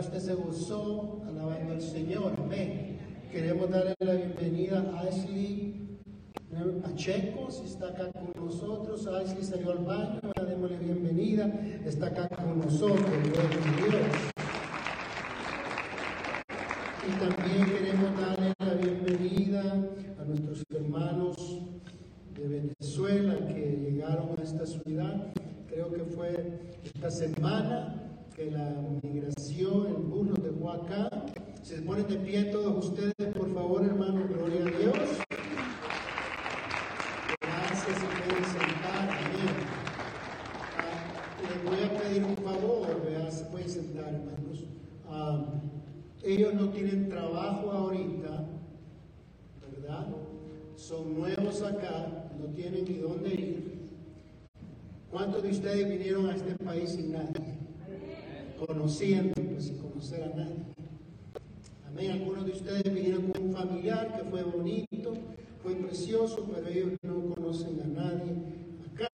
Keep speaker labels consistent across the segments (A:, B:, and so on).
A: Usted se gozó alabando al Señor, amén. Queremos darle la bienvenida a Ashley Pacheco, si está acá con nosotros. Ashley salió al baño, démosle bienvenida. Está acá con nosotros, gloria a. Y también queremos darle la bienvenida a nuestros hermanos de Venezuela que llegaron a esta ciudad. Creo que fue esta semana que la migración, el burro de acá. Se ponen de pie todos ustedes, por favor, hermano, gloria a Dios. Gracias, se pueden sentar. Amén. Ah, les voy a pedir un favor, se pueden sentar, hermanos. Ah, ellos no tienen trabajo ahorita, ¿verdad? Son nuevos acá, no tienen ni dónde ir. ¿Cuántos de ustedes vinieron a este país sin nadie? Conociendo, pues sin conocer a nadie. Amén. Algunos de ustedes vinieron con un familiar que fue bonito, fue precioso, pero ellos no conocen a nadie acá.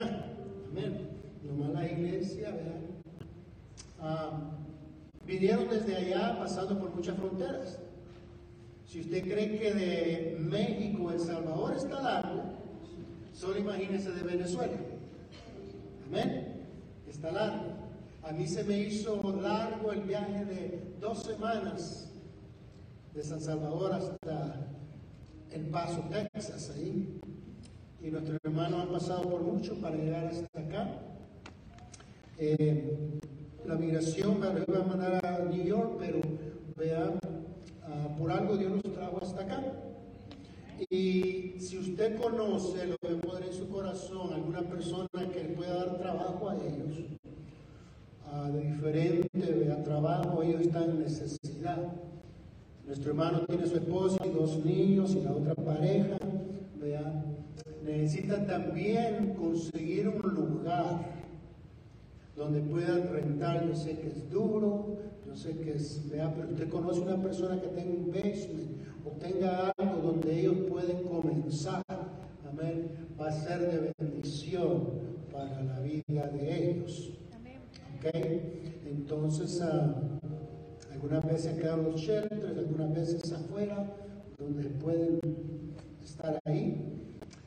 A: Amén. Nomás la iglesia, ¿verdad? Ah, vinieron desde allá pasando por muchas fronteras. Si usted cree que de México El Salvador está largo, solo imagínese de Venezuela. Amén. Está largo. A mí se me hizo largo el viaje de dos semanas de San Salvador hasta El Paso, Texas, ahí. Y nuestros hermanos han pasado por mucho para llegar hasta acá. Eh, la migración me iba a mandar a New York, pero vean, uh, por algo Dios nos trajo hasta acá. Y si usted conoce lo que poder en su corazón, alguna persona que le pueda dar trabajo a ellos, diferente vea, trabajo, ellos están en necesidad. Nuestro hermano tiene su esposa y dos niños y la otra pareja, vea, necesitan también conseguir un lugar donde puedan rentar. Yo sé que es duro, yo sé que es, vea, pero usted conoce una persona que tenga un basement o tenga algo donde ellos pueden comenzar. Amén. Va a ser de bendición para la vida de ellos. Entonces, uh, algunas veces quedan los shelters, algunas veces afuera, donde pueden estar ahí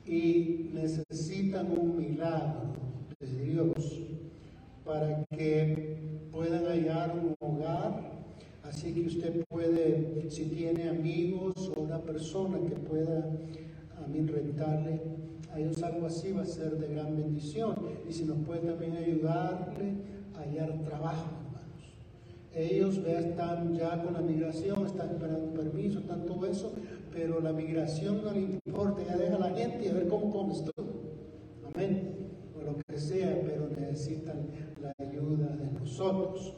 A: y necesitan un milagro de Dios para que puedan hallar un hogar. Así que usted puede, si tiene amigos o una persona que pueda a mí rentarle a ellos algo así, va a ser de gran bendición. Y si nos puede también ayudarle hallar trabajo, hermanos. Ellos vean, están ya con la migración, están esperando permiso, están todo eso, pero la migración no le importa, ya deja la gente y a ver cómo comes tú. Amén lo que sea, pero necesitan la ayuda de nosotros.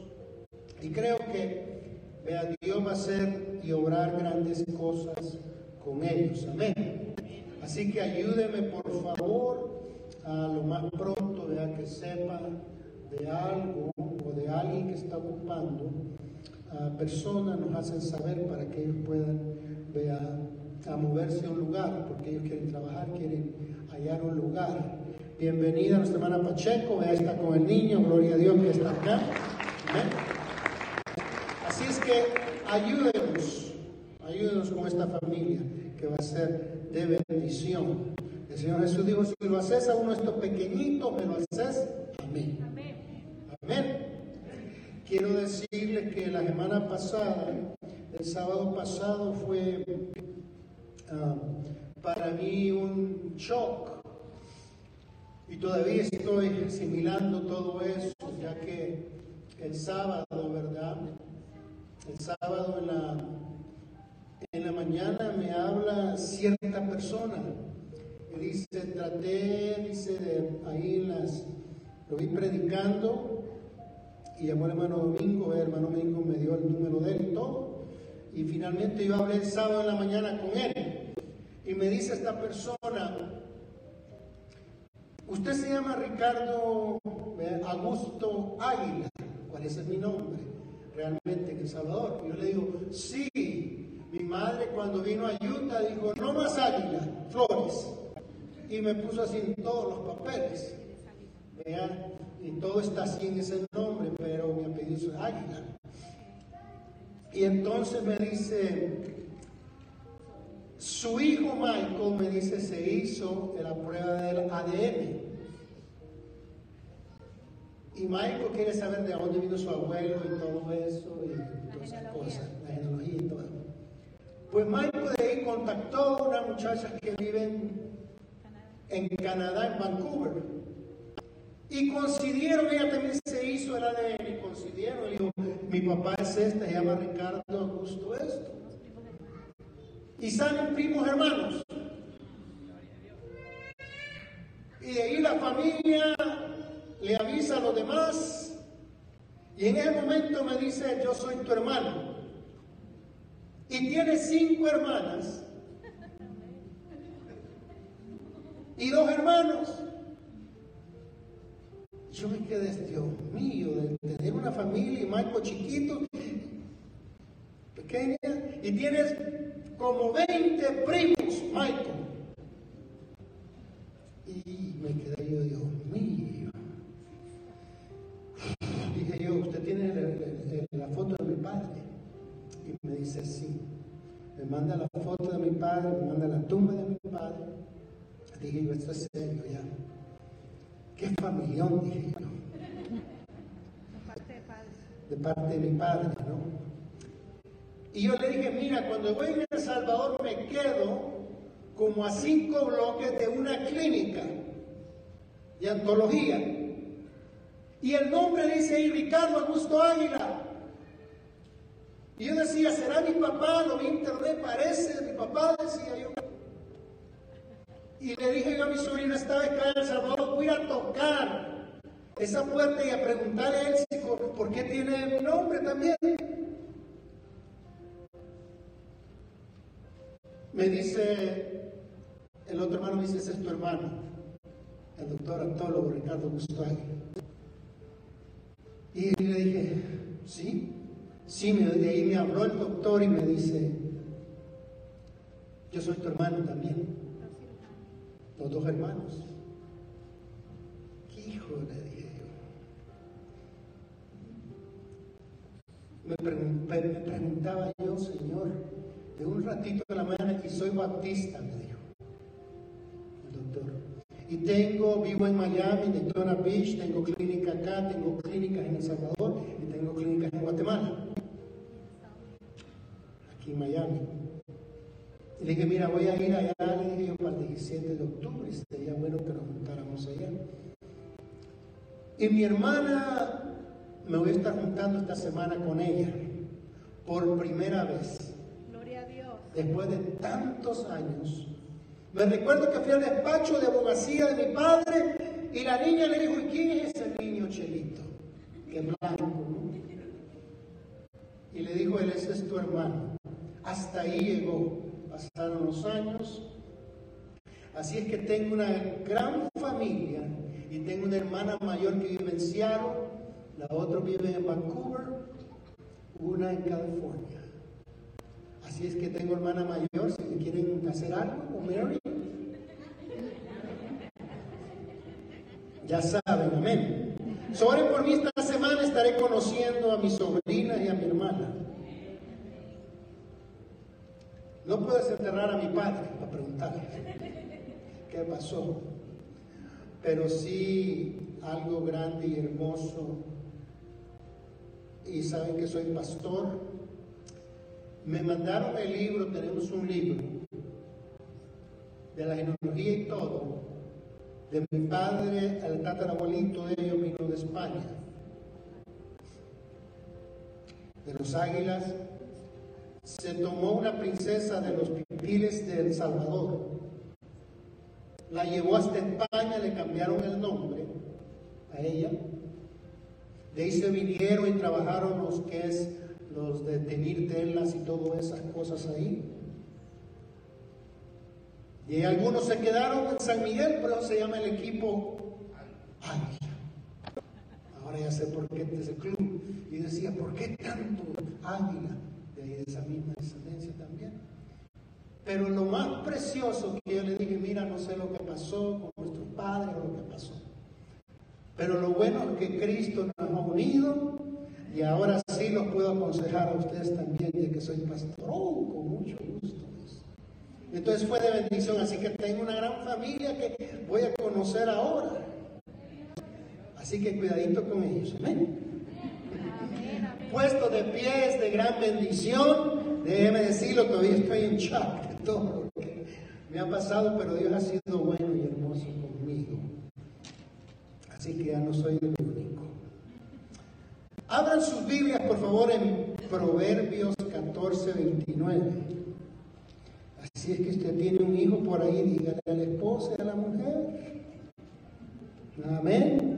A: Y creo que, vea, Dios va a hacer y obrar grandes cosas con ellos. Amén. Así que ayúdeme, por favor, a lo más pronto, vea, que sepa de algo o de alguien que está ocupando a personas, nos hacen saber para que ellos puedan, a moverse a un lugar, porque ellos quieren trabajar, quieren hallar un lugar. Bienvenida a nuestra hermana Pacheco, ella está con el niño, gloria a Dios que está acá. Así es que ayúdenos, ayúdenos con esta familia que va a ser de bendición. El Señor Jesús dijo, si lo haces a uno de estos pequeñitos, me lo haces amén. Amén. Quiero decirles que la semana pasada, el sábado pasado fue uh, para mí un shock y todavía estoy asimilando todo eso, ya que el sábado, ¿verdad? El sábado en la, en la mañana me habla cierta persona. Y dice, traté, dice, de ahí las, lo vi predicando y llamó al hermano Domingo, el hermano Domingo me dio el número de él y todo. Y finalmente yo hablé el sábado en la mañana con él. Y me dice esta persona, Usted se llama Ricardo eh, Augusto Águila. ¿Cuál es mi nombre? Realmente en El Salvador. Y yo le digo, sí. Mi madre cuando vino a Utah dijo, no más Águila, Flores. Y me puso así en todos los papeles. y todo está así en ese nombre, pero mi apellido es Águila. Y entonces me dice, su hijo Michael me dice, se hizo la prueba del ADN. Y Michael quiere saber de dónde vino su abuelo y todo eso, y todas esas cosas, la genealogía y todo. Pues Michael de ahí contactó a una muchacha que vive en Canadá, en Vancouver. Y coincidieron, ella también se hizo el ADN y coincidieron. Dijo, mi papá es este, se llama Ricardo Augusto esto. Y salen primos hermanos. Y de ahí la familia le avisa a los demás. Y en ese momento me dice, yo soy tu hermano. Y tiene cinco hermanas. Y dos hermanos. Yo me quedé, Dios mío, de tener una familia y Michael chiquito, pequeña, y tienes como 20 primos, Michael. Y me quedé yo, Dios mío. Dije yo, ¿usted tiene la, foto de mi padre? Y me dice, sí. Me manda la foto de mi padre, me manda la tumba de mi padre. Dije yo, esto es serio ya. Qué familión, dije yo. De parte de mi padre, ¿no? Y yo le dije, mira, cuando voy a El Salvador me quedo como a cinco bloques de una clínica de antología. Y el nombre dice ahí Ricardo Augusto Águila. Y yo decía, ¿será mi papá? Lo vi en internet, parece mi papá, decía yo. Y le dije yo a mi sobrina, estaba acá en El Salvador, voy a tocar esa puerta y a preguntarle a él por qué tiene mi nombre también. Me dice, el otro hermano me dice, ese es tu hermano, el doctor antólogo Ricardo Gustavo. Y le dije, sí, sí, de ahí me habló el doctor y me dice, yo soy tu hermano también los dos hermanos. ¿Qué hijo le dije yo? Me, preguntaba yo, Señor, de un ratito de la mañana y soy baptista, me dijo el doctor. Y tengo, vivo en Miami, en Daytona Beach, tengo clínica acá, tengo clínicas en El Salvador y tengo clínicas en Guatemala. Aquí en Miami. Y le dije, mira, voy a ir allá, le dije yo, para el 17 de octubre, sería bueno que nos juntáramos allá. Y mi hermana, me voy a estar juntando esta semana con ella, por primera vez.
B: Gloria a Dios.
A: Después de tantos años. Me recuerdo que fui al despacho de abogacía de mi padre y la niña le dijo, ¿y quién es ese niño Chelito? Que blanco, ¿no? Y le dijo, él, ese es tu hermano. Hasta ahí llegó pasaron los años. Así es que tengo una gran familia y tengo una hermana mayor que vive en Seattle, la otra vive en Vancouver, una en California. Así es que tengo hermana mayor, si quieren hacer algo o Mary. Ya saben, amén. Sobre por mí esta semana estaré conociendo a mi sobrina y a mi hermana. No puedes enterrar a mi padre para preguntarle qué pasó, pero sí algo grande y hermoso. Y saben que soy pastor. Me mandaron el libro, tenemos un libro de la genealogía y todo, de mi padre, el tatarabuelito de ellos vino de España, de los águilas se tomó una princesa de los pipiles de El Salvador, la llevó hasta España, le cambiaron el nombre a ella. De ahí se vinieron y trabajaron los que es los de tener telas y todas esas cosas ahí. Y algunos se quedaron en San Miguel, pero se llama el equipo Águila. Ahora ya sé por qué es ese club. Y decía, ¿por qué tanto Águila? De esa misma descendencia también. Pero lo más precioso que yo le dije, mira, no sé lo que pasó con nuestros padres o lo que pasó. Pero lo bueno es que Cristo nos ha unido y ahora sí los puedo aconsejar a ustedes también, ya que soy pastor, oh, con mucho gusto. Entonces fue de bendición, así que tengo una gran familia que voy a conocer ahora. Así que cuidadito con ellos, amén. Puesto de pies de gran bendición, déjeme decirlo, todavía estoy en shock de todo lo que me ha pasado, pero Dios ha sido bueno y hermoso conmigo. Así que ya no soy el único. Abran sus Biblias, por favor, en Proverbios 14, 29. Si es que usted tiene un hijo por ahí, dígale a la esposa y a la mujer. Amén.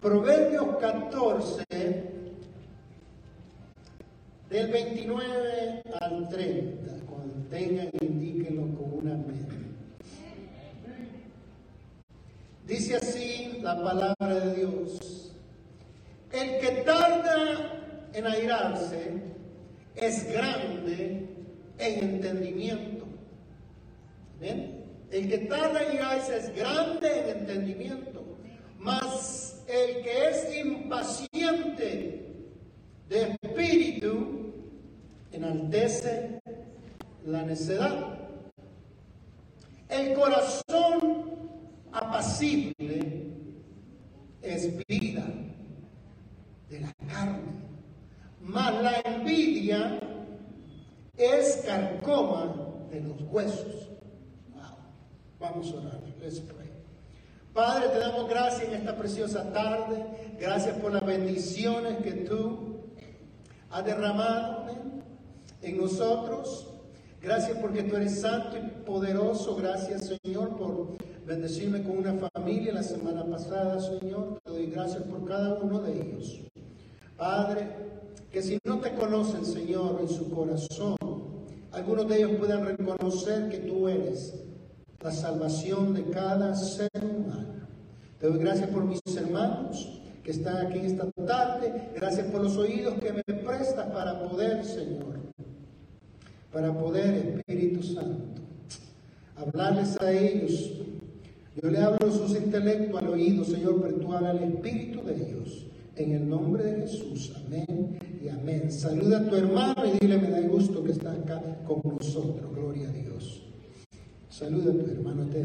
A: Proverbios 14, del 29 al 30. Cuando tengan, indíquenlo con una amén. Dice así la palabra de Dios. El que tarda en airarse, es grande en entendimiento. El que tarda en irse es grande en entendimiento, mas el que es impaciente de espíritu enaltece la necedad. El corazón apacible es vida de la carne mas la envidia es carcoma de los huesos. Vamos a orar. Let's pray. Padre, te damos gracias en esta preciosa tarde. Gracias por las bendiciones que tú has derramado en nosotros. Gracias porque tú eres santo y poderoso. Gracias, Señor, por bendecirme con una familia la semana pasada, Señor. Te doy gracias por cada uno de ellos. Padre, que si no te conocen, Señor, en su corazón, algunos de ellos puedan reconocer que tú eres la salvación de cada ser humano. Te doy gracias por mis hermanos que están aquí esta tarde. Gracias por los oídos que me prestas para poder, Señor, para poder, Espíritu Santo, hablarles a ellos. Yo le hablo sus intelectos al oído, Señor, pero tú hablas al Espíritu de ellos. En el nombre de Jesús. Amén y amén. Saluda a tu hermano y dile, me da gusto que está acá con nosotros. Gloria a Dios. Saluda a tu hermano te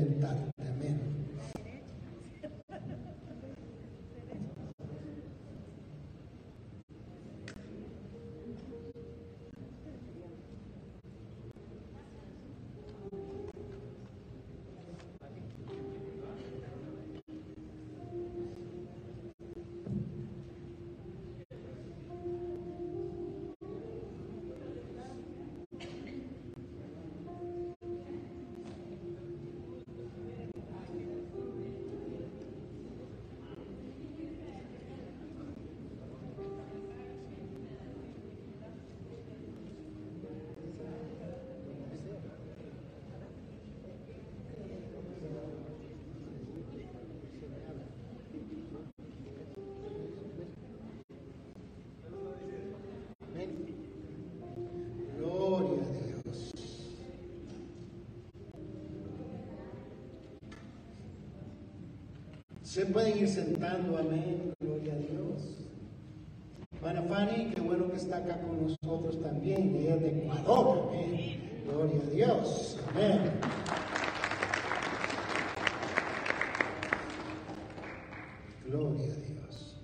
A: Se pueden ir sentando, amén, gloria a Dios. Para Fanny, qué bueno que está acá con nosotros también, ella es de Ecuador, amén. Gloria a Dios, amén. Gloria a Dios.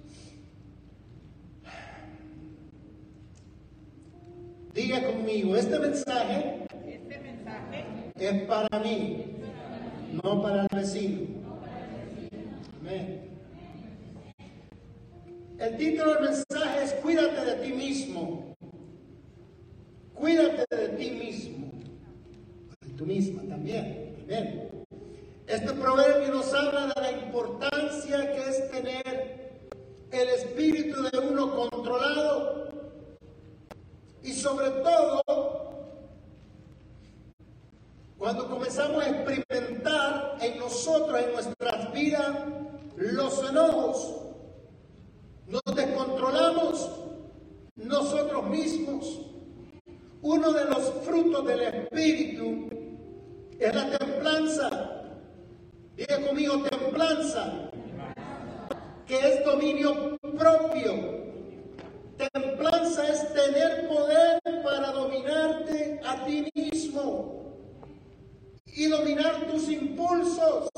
A: Diga conmigo, este mensaje, este mensaje es para mí, no para el vecino. El título del mensaje es Cuídate de ti mismo. Cuídate de ti mismo. De tú misma también. Este proverbio nos habla de la importancia que es tener el espíritu de uno controlado y sobre todo cuando comenzamos a experimentar en nosotros, en nuestras vidas, los enojos, nos descontrolamos nosotros mismos. Uno de los frutos del Espíritu es la templanza. Diga conmigo templanza, que es dominio propio. Templanza es tener poder para dominarte a ti mismo y dominar tus impulsos.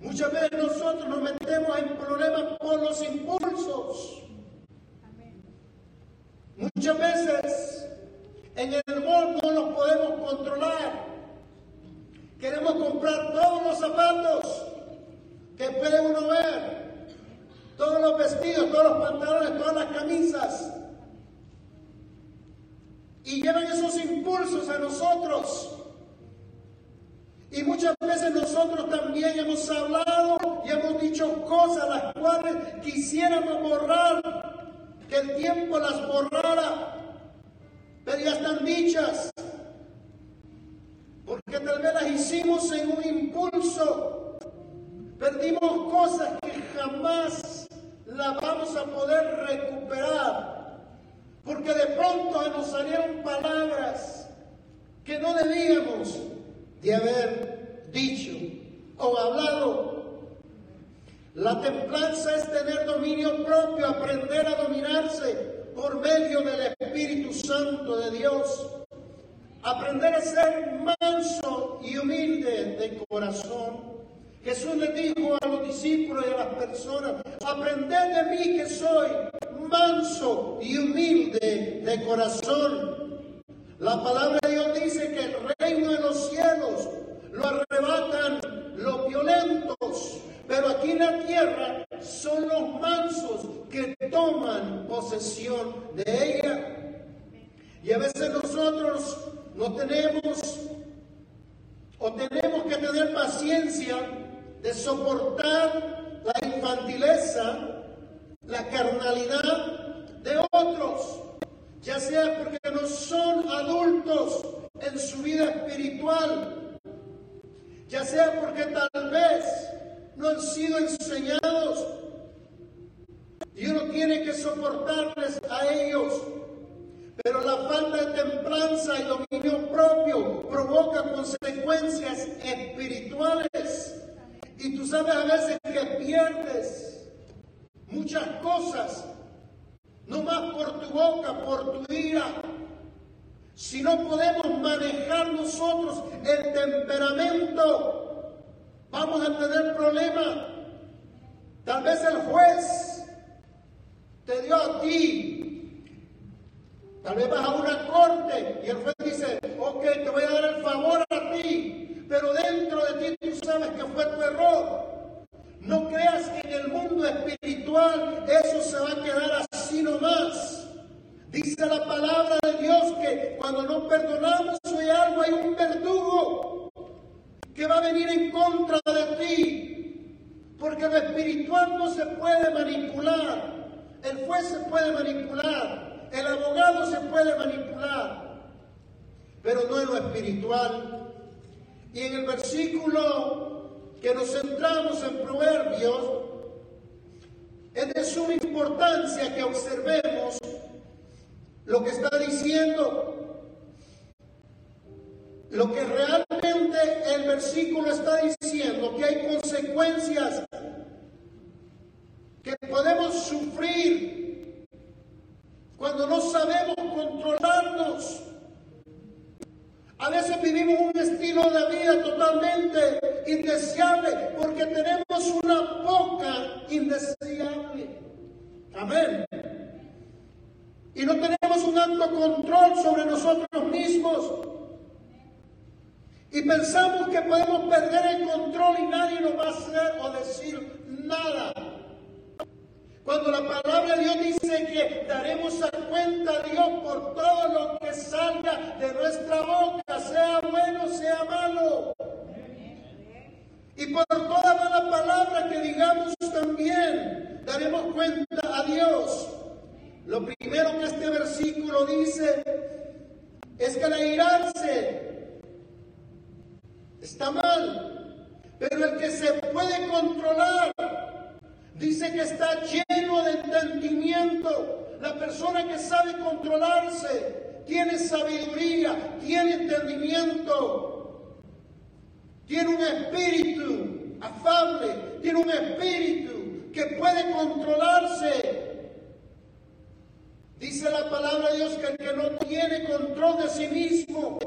A: Muchas veces nosotros nos metemos en problemas por los impulsos. Muchas veces en el mundo no los podemos controlar. Queremos comprar todos los zapatos que puede uno ver, todos los vestidos, todos los pantalones, todas las camisas. Y llevan esos impulsos a nosotros. Y muchas veces nosotros también hemos hablado y hemos dicho cosas las cuales quisiéramos borrar, que el tiempo las borrara, pero ya están dichas, porque tal vez las hicimos en un impulso, perdimos cosas que jamás las vamos a poder recuperar, porque de pronto nos salieron palabras que no debíamos de haber dicho o hablado. La templanza es tener dominio propio, aprender a dominarse por medio del Espíritu Santo de Dios. Aprender a ser manso y humilde de corazón. Jesús le dijo a los discípulos y a las personas, aprended de mí que soy manso y humilde de corazón la palabra de Dios dice que el reino de los cielos lo arrebatan los violentos, pero aquí en la tierra son los mansos que toman posesión de ella. Y a veces nosotros no tenemos o tenemos que tener paciencia de soportar la infantileza, la carnalidad de otros ya sea porque no son adultos en su vida espiritual, ya sea porque tal vez no han sido enseñados y uno tiene que soportarles a ellos. Pero la falta de templanza y dominio propio provoca consecuencias espirituales. Y tú sabes a veces que pierdes muchas cosas no más por tu boca, por tu ira. Si no podemos manejar nosotros el temperamento, vamos a tener problemas. Tal vez el juez te dio a ti. Tal vez vas a una corte y el juez dice, ok, te voy a dar el favor a ti, pero dentro de ti tú sabes que fue tu error. No creas que en el mundo espiritual eso se va a quedar así nomás. Dice la palabra de Dios que cuando no perdonamos hay algo, hay un verdugo que va a venir en contra de ti. Porque lo espiritual no se puede manipular. El juez se puede manipular. El abogado se puede manipular. Pero no en lo espiritual. Y en el versículo que nos centramos en proverbios, es de suma importancia que observemos lo que está diciendo, lo que realmente el versículo está diciendo, que hay consecuencias que podemos sufrir cuando no sabemos controlarnos a veces vivimos un estilo de vida totalmente indeseable porque tenemos una boca indeseable. Amén. Y no tenemos un alto control sobre nosotros mismos. Y pensamos que podemos perder el control y nadie nos va a hacer o decir nada. Cuando la palabra de Dios dice que daremos a cuenta a Dios por todo lo que salga de nuestra boca, sea bueno, sea malo. Y por toda mala palabra que digamos también, daremos cuenta a Dios. Lo primero que este versículo dice es que la irarse está mal, pero el que se puede controlar Dice que está lleno de entendimiento. La persona que sabe controlarse tiene sabiduría, tiene entendimiento. tiene un espíritu afable, tiene un espíritu que puede controlarse. Dice la palabra de Dios que el que no tiene control de sí mismo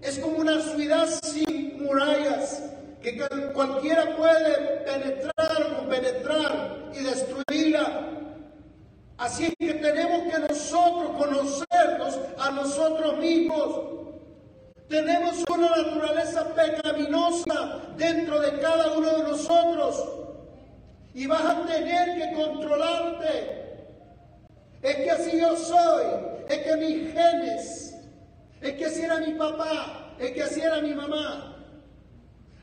A: es como una ciudad sin murallas, que cualquiera puede penetrar o penetrar y destruirla. Así que tenemos que nosotros conocernos a nosotros mismos. Tenemos una naturaleza pecaminosa dentro de cada uno de nosotros y vas a tener que controlarte. Es que así yo soy, es que mis genes, es que así era mi papá, es que así era mi mamá.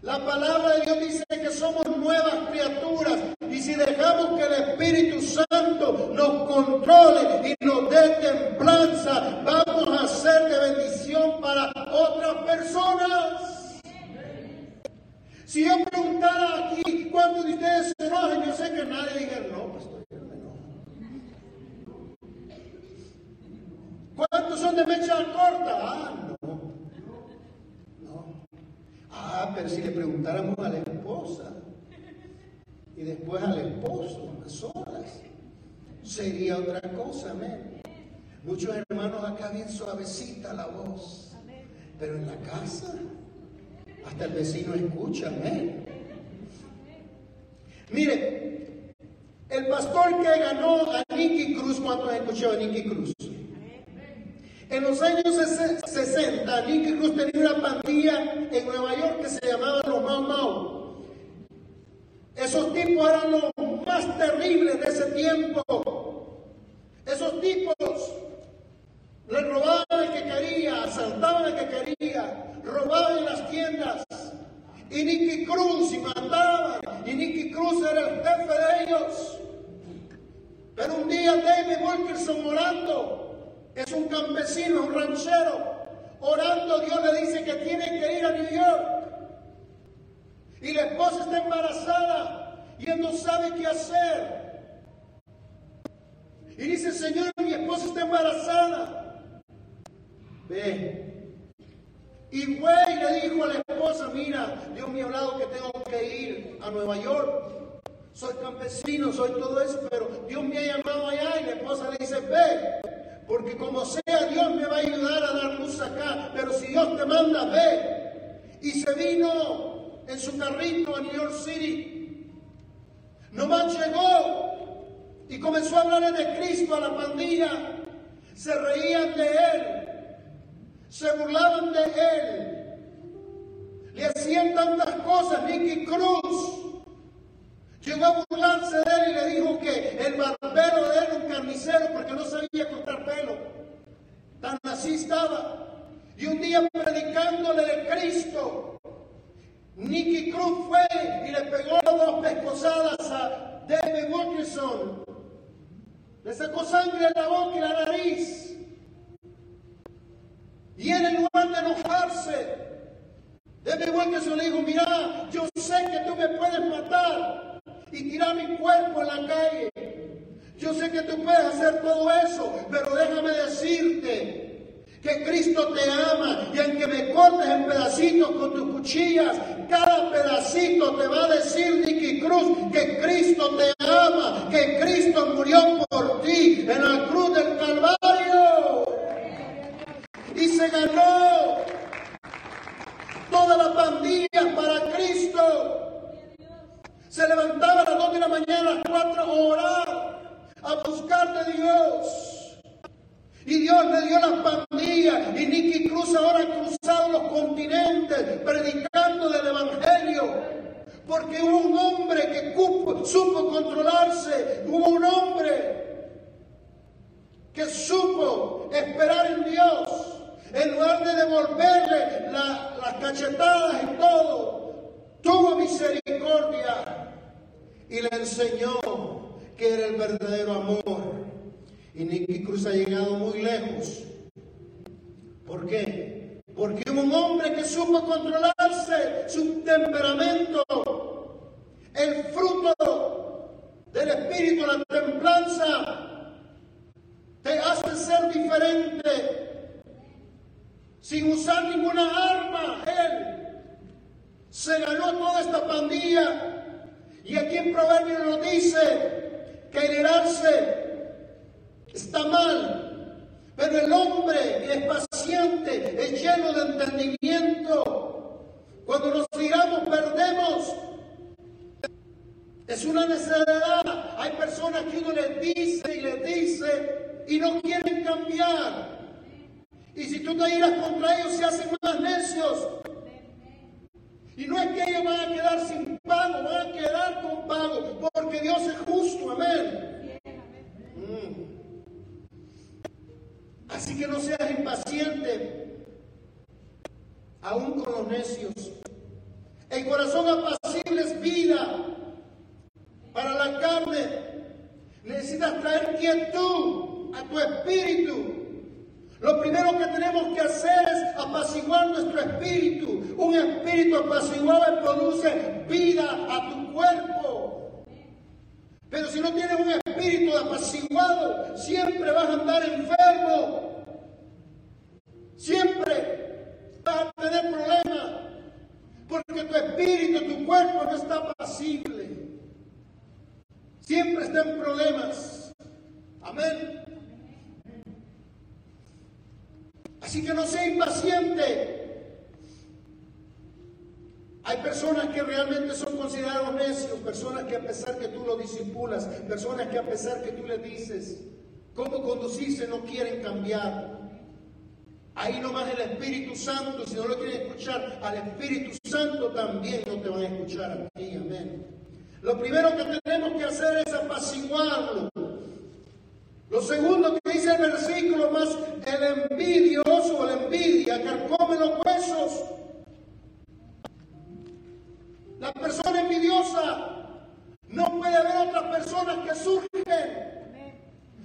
A: La palabra de Dios dice que somos nuevas criaturas. Y si dejamos que el Espíritu Santo nos controle y nos dé templanza, vamos a ser de bendición para otras personas. Si yo preguntara aquí cuántos de ustedes se enojan, yo sé que nadie diga no, pastor, yo me enojo. ¿Cuántos son de mecha corta? Ah, Ah, pero si le preguntáramos a la esposa y después al esposo, a solas, sería otra cosa, amén. Muchos hermanos acá bien suavecita la voz, pero en la casa hasta el vecino escucha, amén. Mire, el pastor que ganó a Nicky Cruz, ¿cuántos escuchado a Nicky Cruz? En los años 60, Nicky Cruz tenía una pandilla en Nueva York que se llamaba los Mau Mau. Esos tipos eran los más terribles de ese tiempo. Esos tipos le robaban al que quería, asaltaban al que quería, robaban en las tiendas. Y Nicky Cruz y mataban. Y Nicky Cruz era el jefe de ellos. Pero un día David Wilkerson orando es un campesino, un ranchero. Orando, Dios le dice que tiene que ir a New York. Y la esposa está embarazada y él no sabe qué hacer. Y dice, Señor, mi esposa está embarazada. Ve. Y güey le dijo a la esposa, mira, Dios me ha hablado que tengo que ir a Nueva York. Soy campesino, soy todo eso, pero Dios me ha llamado allá y la esposa le dice, ve. Porque como sea, Dios me va a ayudar a dar luz acá. Pero si Dios te manda, ve. Y se vino en su carrito a New York City. Nomás llegó y comenzó a hablar de Cristo a la pandilla. Se reían de él. Se burlaban de él. Le hacían tantas cosas. Nicky Cruz Llegó a burlarse de él y le dijo que el barbero de él era un carnicero porque no sabía cortar pelo. Tan así estaba. Y un día predicándole de Cristo, Nicky Cruz fue y le pegó dos pescosadas a David Wilkerson. Le sacó sangre en la boca y la nariz. Y él en lugar de enojarse, David Wilkerson le dijo, mira, yo sé que tú me puedes matar, y tirar mi cuerpo en la calle. Yo sé que tú puedes hacer todo eso, pero déjame decirte que Cristo te ama y aunque me cortes en pedacitos con tus cuchillas, cada pedacito te va a decir, Nicky Cruz, que Cristo te ama, que Cristo murió por ti en la cruz del Calvario. Y se ganó toda la pandilla para Cristo. Se levantaba a las dos de la mañana, a las 4 a orar, a buscar de Dios. Y Dios le dio las pandillas. Y Nicky Cruz ahora ha cruzado los continentes predicando del Evangelio. Porque hubo un hombre que supo controlarse. Hubo un hombre que supo esperar en Dios. En lugar de devolverle las cachetadas y todo, tuvo misericordia y le enseñó que era el verdadero amor. Y Nicky Cruz ha llegado muy lejos. ¿Por qué? Porque un hombre que supo controlarse su temperamento. El fruto del espíritu, la templanza, te hace ser diferente. Sin usar ninguna arma, Él se ganó toda esta pandilla. Y aquí en Proverbios nos dice que herirse está mal, pero el hombre es paciente, es lleno de entendimiento. Cuando nos tiramos, perdemos. Es una necesidad. Hay personas que uno les dice y les dice y no quieren cambiar. Y si tú te irás contra ellos, se hacen más necios. Y no es que ellos van a quedar sin pago, van a quedar con pago, porque Dios es justo, amén. Mm. Así que no seas impaciente, aún con los necios. El corazón apacible es vida para la carne. Necesitas traer quietud a tu espíritu. Lo primero que tenemos que hacer es apaciguar nuestro espíritu. Un espíritu apaciguado produce vida a tu cuerpo. Pero si no tienes un espíritu apaciguado, siempre vas a andar enfermo. Siempre vas a tener problemas. Porque tu espíritu, tu cuerpo no está apacible. Siempre está en problemas. Amén. Así que no sea impaciente. Hay personas que realmente son considerados necios, personas que a pesar que tú lo disipulas, personas que a pesar que tú le dices cómo conducirse no quieren cambiar. Ahí nomás el Espíritu Santo, si no lo quieren escuchar, al Espíritu Santo también no te van a escuchar a ti. Amén. Lo primero que tenemos que hacer es apaciguarlo. Lo segundo que dice el versículo La persona envidiosa no puede ver otras personas que surgen.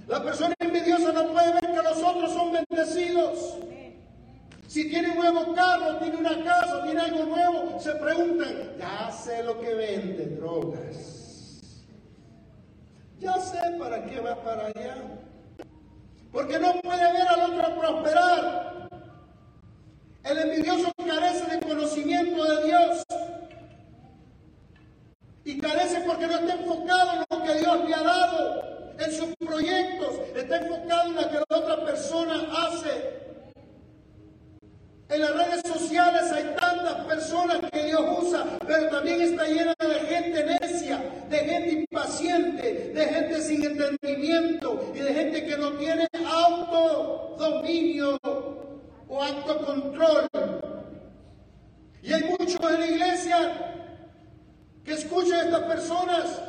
A: La persona envidiosa no puede ver que los otros son bendecidos. Si tiene un nuevo carro, tiene una casa, tiene algo nuevo, se preguntan, ya sé lo que vende, drogas. Ya sé para qué va para allá. Porque no puede ver al otro prosperar. El envidioso carece de conocimiento de Dios. Y carece porque no está enfocado en lo que Dios le ha dado, en sus proyectos. Está enfocado en lo que la otra persona hace. En las redes sociales hay tantas personas que Dios usa, pero también está llena de gente necia, de gente impaciente, de gente sin entendimiento y de gente que no tiene autodominio o autocontrol. Y hay muchos en la iglesia que escuchan a estas personas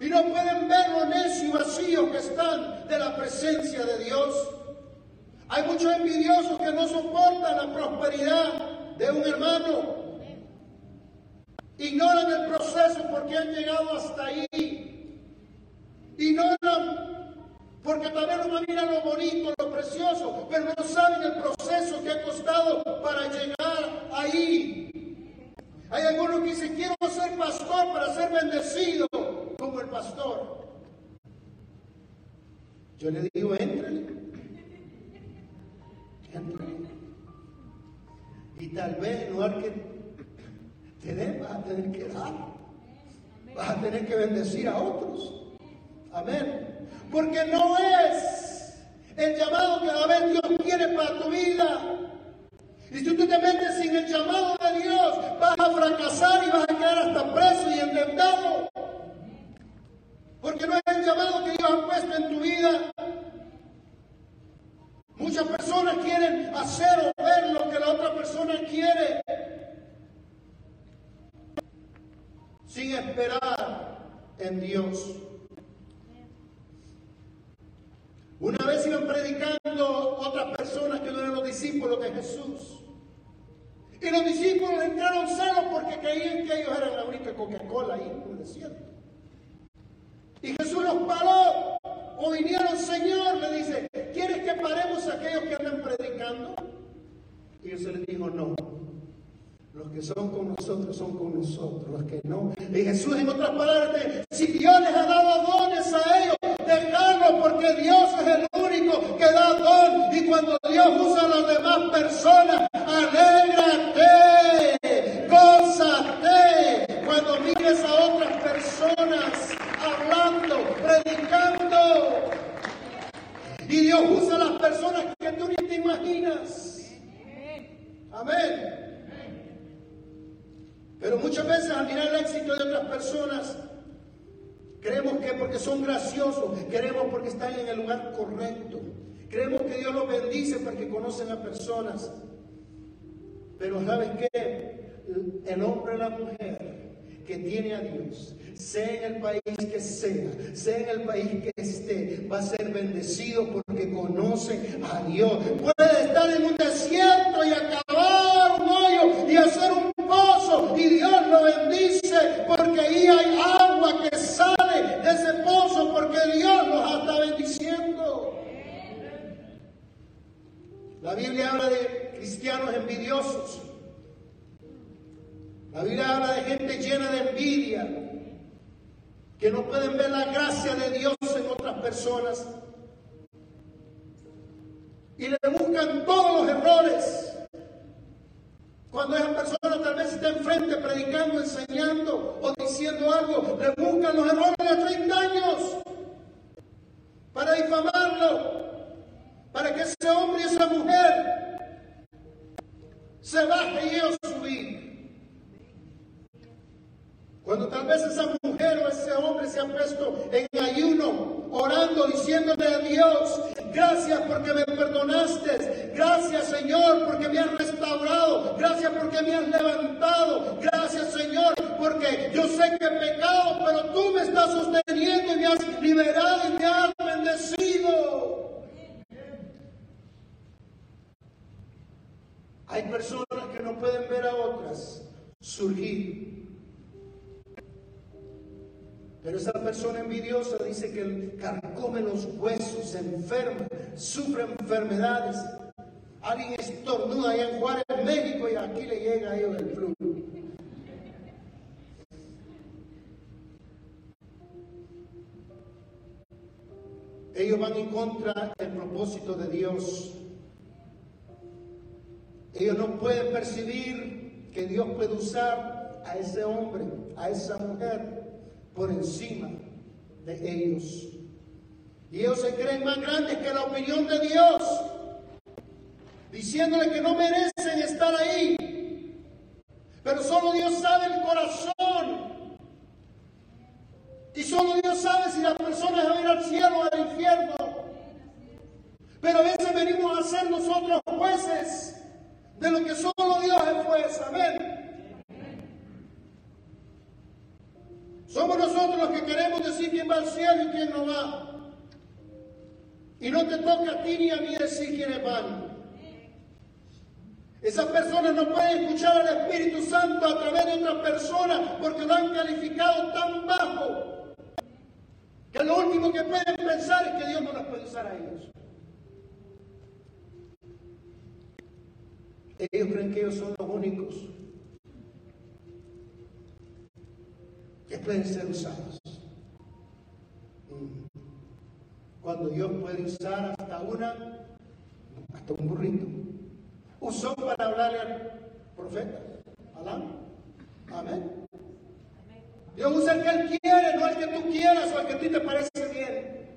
A: y no pueden ver lo necio y vacío que están de la presencia de Dios. Hay muchos envidiosos que no soportan la prosperidad de un hermano. Ignoran el proceso porque han llegado hasta ahí. Ignoran porque también no miran lo bonito, lo precioso, pero no saben el proceso que ha costado para llegar ahí. Hay algunos que dicen, quiero ser pastor para ser bendecido como el pastor. Yo le digo, entre. Y tal vez en lugar que te den, vas a tener que dar. Vas a tener que bendecir a otros. Amén. Porque no es el llamado que a vez Dios quiere para tu vida. Y si tú te metes sin el llamado fracasar y vas a quedar hasta preso y endeudado. Porque no es el llamado que Dios ha puesto en tu vida. Muchas personas quieren hacer o ver lo que la otra persona quiere sin esperar en Dios. Una vez iban predicando otras personas que no eran los discípulos de Jesús. Y los discípulos entraron celos porque creían que ellos eran la única Coca-Cola ahí en el. Y Jesús los paró. O vinieron, Señor, le dice, ¿quieres que paremos a aquellos que andan predicando? Y Jesús les dijo, no. Los que son con nosotros son con nosotros, los que no. Y Jesús en otras palabras, si Dios les ha dado dones a ellos, dejadlo porque Dios es el que da don. Y cuando Dios usa a las demás personas, alégrate, gózate. Cuando mires a otras personas hablando, predicando. Y Dios usa a las personas que tú ni te imaginas. Amén. Pero muchas veces al mirar el éxito de otras personas, creemos que porque son graciosos, creemos porque están en el lugar correcto, creemos que Dios los bendice porque conocen a personas. Pero ¿sabes qué? El hombre y la mujer que tiene a Dios, sea en el país que sea, sea en el país que esté, va a ser bendecido porque conoce a Dios. Puede estar en un desierto y acabar un hoyo y hacer un pozo y Dios lo bendice porque ahí hay agua que sale ese pozo porque Dios nos está bendiciendo. La Biblia habla de cristianos envidiosos. La Biblia habla de gente llena de envidia, que no pueden ver la gracia de Dios en otras personas. Y le buscan todos los errores. Cuando esa persona tal vez está enfrente predicando, enseñando o diciendo algo, le buscan los errores de 30 años para difamarlo, para que ese hombre y esa mujer se baje y ellos subir. Cuando tal vez esa mujer o ese hombre se ha puesto en ayuno, orando, diciéndole a Dios, gracias porque me perdonaste, gracias Señor porque me has restaurado, gracias porque me has levantado, gracias Señor porque yo sé que he pecado, pero tú me estás sosteniendo y me has liberado y me has bendecido. Hay personas que no pueden ver a otras surgir pero esa persona envidiosa dice que carcome los huesos, enferma, sufre enfermedades. Alguien estornuda allá en Juárez, México, y aquí le llega a ellos el flu. Ellos van en contra del propósito de Dios. Ellos no pueden percibir que Dios puede usar a ese hombre, a esa mujer, por encima de ellos. Y ellos se creen más grandes que la opinión de Dios, diciéndole que no merecen estar ahí. Pero solo Dios sabe el corazón. Y solo Dios sabe si la persona va a ir al cielo o al infierno. Pero a veces venimos a ser nosotros jueces de lo que solo Dios es juez. Amén. Somos nosotros los que queremos decir quién va al cielo y quién no va. Y no te toca a ti ni a mí decir quiénes van. Esas personas no pueden escuchar al Espíritu Santo a través de otras personas porque lo han calificado tan bajo que lo último que pueden pensar es que Dios no los puede usar a ellos. Ellos creen que ellos son los únicos que pueden ser usados. Mm. Cuando Dios puede usar hasta una, hasta un burrito. Usó para hablarle al profeta. Amén. Dios usa el que Él quiere, no el que tú quieras o el que a ti te parece bien.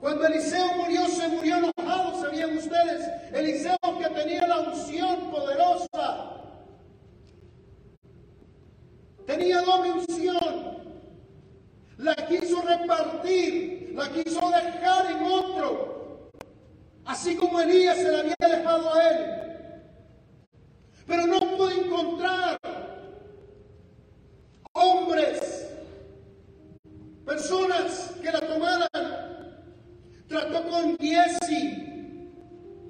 A: Cuando Eliseo murió, se murió enojado, sabían ustedes. Eliseo que tenía la unción poderosa tenía doble unción. La quiso repartir, la quiso dejar en otro, así como Elías se la había dejado a él. Pero no pudo encontrar hombres, personas que la tomaran. Trató con Giesi,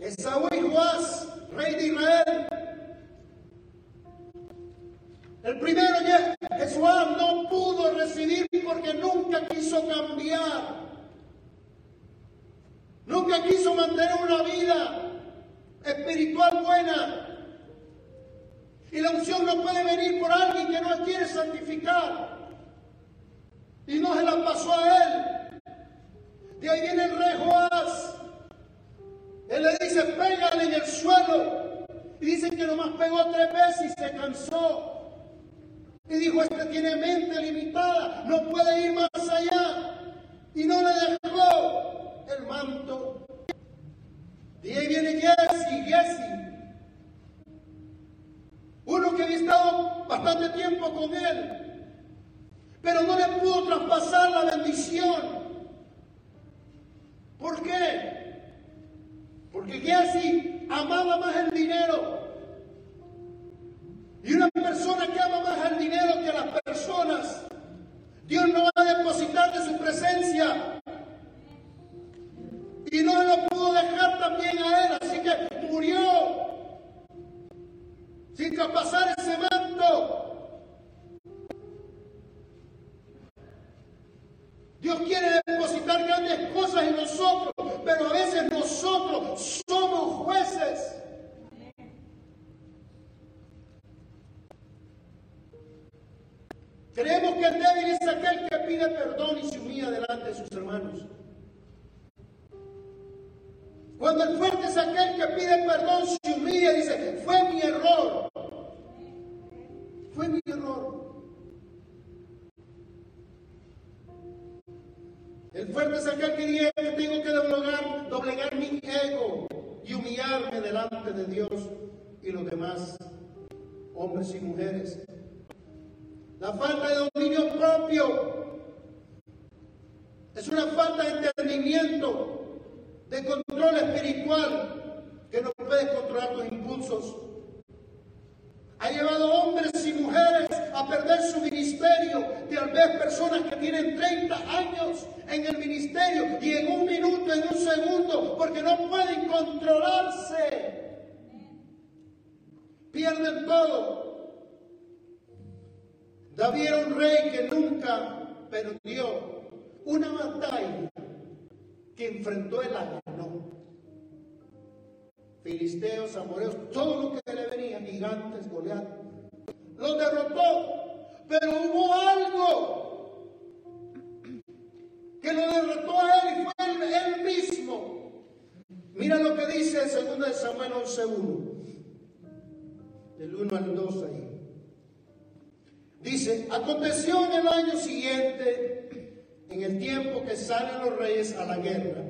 A: Esaú y Joás, rey de Israel. El primero, Jesús no pudo recibir porque nunca quiso cambiar. Nunca quiso mantener una vida espiritual buena. Y la unción no puede venir por alguien que no quiere santificar. Y no se la pasó a él. De ahí viene el rey Joás. Él le dice, pégale en el suelo. Y dicen que nomás pegó tres veces y se cansó. Y dijo, este tiene mente limitada, no puede ir más allá. Y no le dejó el manto. Y ahí viene Jesse, Jesse. Uno que había estado bastante tiempo con él, pero no le pudo traspasar la bendición. ¿Por qué? Porque Giesi amaba más el dinero. Y una persona que ama más el dinero que las personas, Dios no va a depositar de su presencia. Y no lo pudo dejar también a él, así que murió sin traspasar ese manto. Dios quiere depositar grandes cosas en nosotros, pero a veces nosotros somos jueces. Creemos que el débil es aquel que pide perdón y se humilla delante de sus hermanos. Cuando el fuerte es aquel que pide perdón, se humilla y dice, fue mi error. Fue mi error. El fuerte es aquel que dice que tengo que doblegar, doblegar mi ego y humillarme delante de Dios y los demás hombres y mujeres. La falta de dominio propio es una falta de entendimiento de control espiritual que no puede controlar tus impulsos. Ha llevado hombres y mujeres a perder su ministerio. Tal vez personas que tienen 30 años en el ministerio y en un minuto, en un segundo, porque no pueden controlarse. Pierden todo. David era un rey que nunca perdió una batalla que enfrentó el ganó. Filisteos, amoreos, todo lo que le venía, gigantes, Goliat, los derrotó. Pero hubo algo que lo derrotó a él y fue él, mismo. Mira lo que dice el segundo de Samuel 11.1, del 1 al 2 ahí. Dice, aconteció en el año siguiente en el tiempo que salen los reyes a la guerra,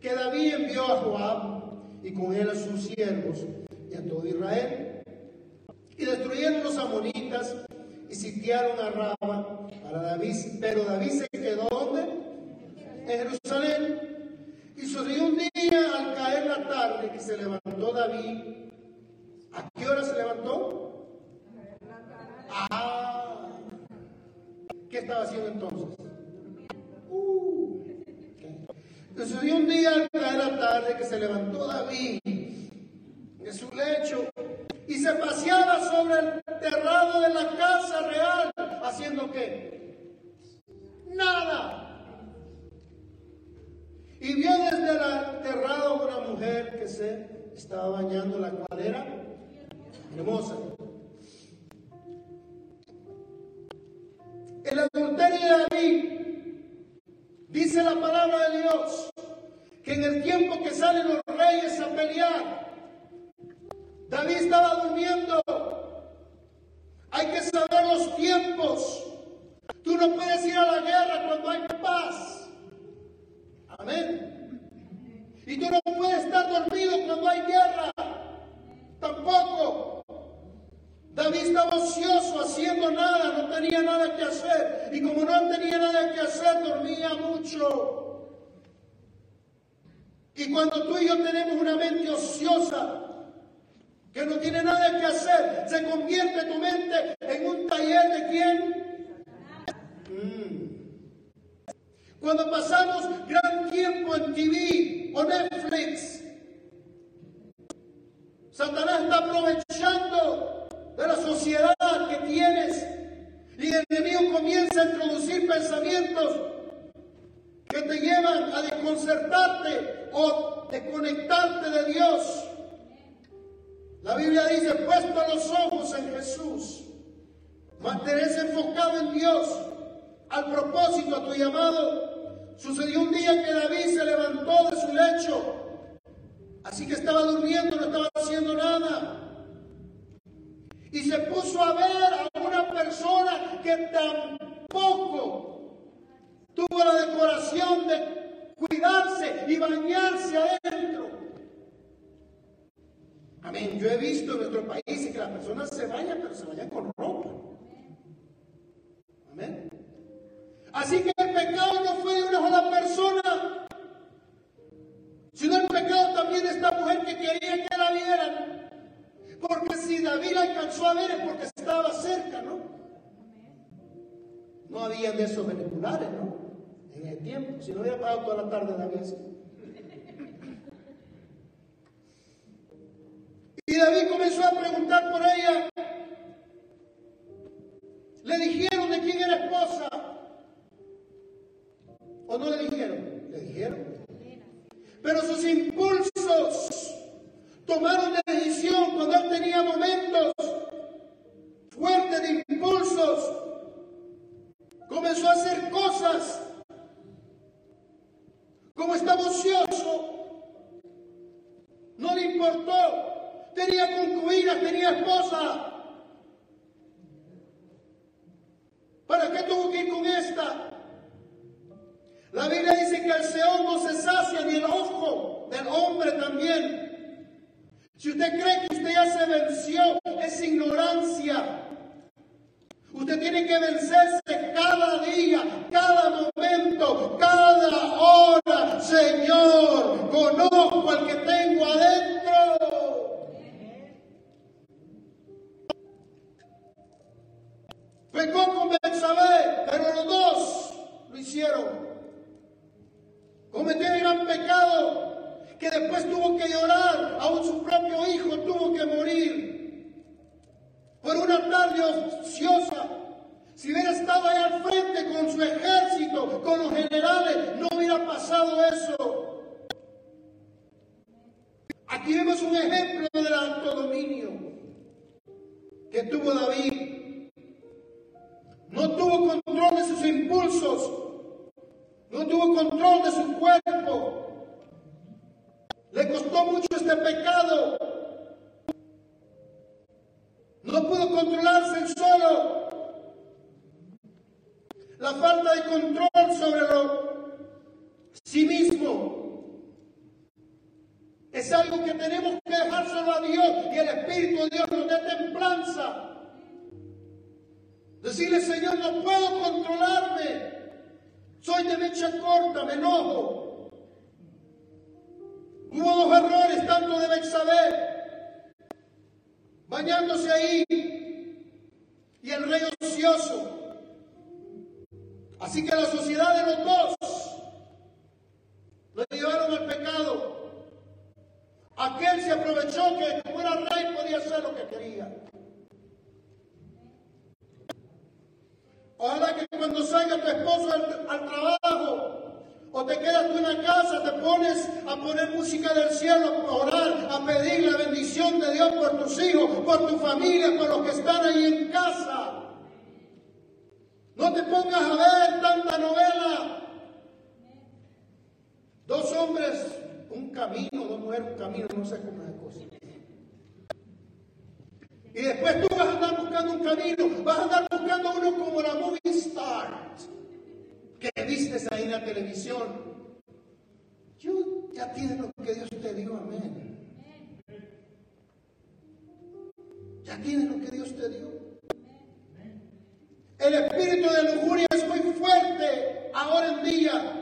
A: que David envió a Joab y con él a sus siervos y a todo Israel, y destruyeron los amonitas y sitiaron a Rama para David, pero David se quedó ¿dónde? En Jerusalén. Y sucedió un día al caer la tarde que se levantó David. ¿A qué hora se levantó? Ah, ¿qué estaba haciendo entonces? Sucedió un día la tarde que se levantó David de su lecho y se paseaba sobre el terrado de la casa real, haciendo qué? Nada. Y vio desde el terrado una mujer que se estaba bañando, la cual era hermosa. El adulterio de David Dice la palabra de Dios que en el tiempo que salen los reyes a pelear, David estaba durmiendo. Hay que saber los tiempos. Tú no puedes ir a la guerra cuando hay paz. Amén. Y tú no puedes estar dormido cuando hay guerra. Tampoco. David estaba ocioso, haciendo nada, no tenía nada que hacer. Y como no tenía nada que hacer, dormía mucho. Y cuando tú y yo tenemos una mente ociosa, que no tiene nada que hacer, se convierte tu mente en un taller de quién? Mm. Cuando pasamos gran tiempo en TV o Netflix, Satanás está aprovechando de la sociedad que tienes. Y el enemigo comienza a introducir pensamientos que te llevan a desconcertarte o desconectarte de Dios. La Biblia dice, puesto los ojos en Jesús, mantenerse enfocado en Dios, al propósito, a tu llamado. Sucedió un día que David se levantó de su lecho, así que estaba durmiendo, no estaba haciendo nada y se puso a ver a una persona que tampoco tuvo la decoración de cuidarse y bañarse adentro. Amén. Yo he visto en nuestro país que las personas se vayan, pero se vayan con ropa. Amén. Así que el pecado no fue de una sola persona, sino el pecado también de esta mujer que quería que la vieran. Porque si David alcanzó a ver es porque estaba cerca, ¿no? No había de esos veneculares, ¿no? En el tiempo. Si no hubiera pagado toda la tarde David así. Y David comenzó a preguntar por ella. Le dijeron de quién era esposa. ¿O no le dijeron? Le dijeron. Pero sus impulsos tomaron la decisión cuando él tenía momentos fuertes de impulsos. Comenzó a hacer cosas como estaba ocioso. No le importó tenía concubina, tenía esposa. ¿Para qué tuvo que ir con esta? La Biblia dice que el Seón no se sacia ni el ojo del hombre también. Si usted cree que usted ya se venció, es ignorancia. Usted tiene que vencerse cada día, cada momento, cada hora. Señor, conozco al que tengo adentro. Que después tuvo que llorar, aún su propio hijo tuvo que morir. Por una tarde ociosa, si hubiera estado ahí al frente con su ejército, con los generales, no hubiera pasado eso. Aquí vemos un ejemplo del alto dominio que tuvo David no tuvo control de sus impulsos. No tuvo control de su cuerpo. Le costó mucho este pecado. No pudo controlarse él solo. La falta de control sobre lo sí mismo es algo que tenemos que dejárselo a Dios y el Espíritu de Dios nos dé templanza. Decirle, Señor, no puedo controlarme. Soy de mecha corta, me enojo. Hubo dos errores, tanto de Bexabé, bañándose ahí, y el rey ocioso. Así que la sociedad de los dos lo llevaron al pecado. Aquel se aprovechó que como era rey podía hacer lo que quería. Ojalá que cuando salga tu esposo al, trabajo o te quedas tú en la casa, te pones a poner música del cielo, a orar, a pedir la bendición de Dios por tus hijos, por tu familia, por los que están ahí en casa. No te pongas a ver tanta novela. Dos hombres, un camino, dos mujeres, un camino, no sé cómo es la cosa. Y después tú vas a andar buscando un camino, vas a andar buscando uno como la movie star que viste ahí en la televisión. Yo, ya tienes lo que Dios te dio, amén. Ya tienes lo que Dios te dio. El espíritu de lujuria es muy fuerte ahora en día.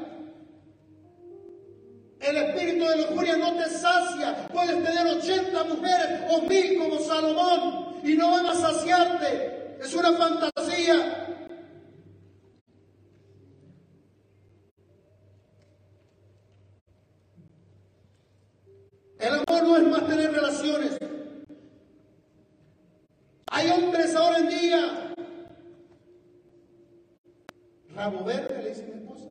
A: El espíritu de lujuria no te sacia. Puedes tener 80 mujeres o mil como Salomón y no van a saciarte. Es una fantasía. El amor no es más tener relaciones. Hay hombres ahora en día. Rabo verde, le dice mi esposa.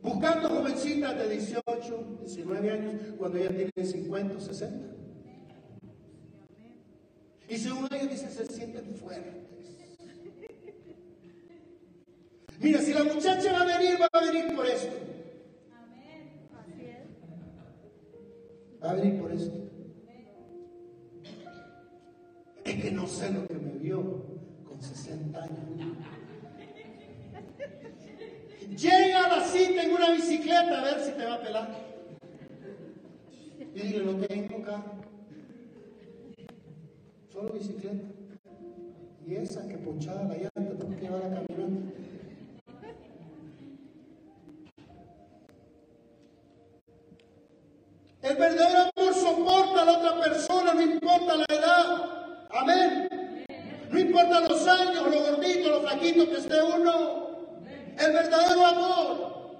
A: Buscando jovencitas de 18, 19 años, cuando ya tienen 50, 60. Y según ellos dicen, se sienten fuertes. Mira, si la muchacha va a venir, va a venir por esto. Va a venir por esto. Es que no sé lo que con 60 años. Llega a la cita en una bicicleta a ver si te va a pelar. Y dile, no tengo carro. Solo bicicleta. Y esa que ponchada la llanta, tengo que llevar a caminando. El verdadero amor soporta a la otra persona, no importa la edad. Amén. No importa los años, lo gordito, lo flaquito que esté uno. El verdadero amor.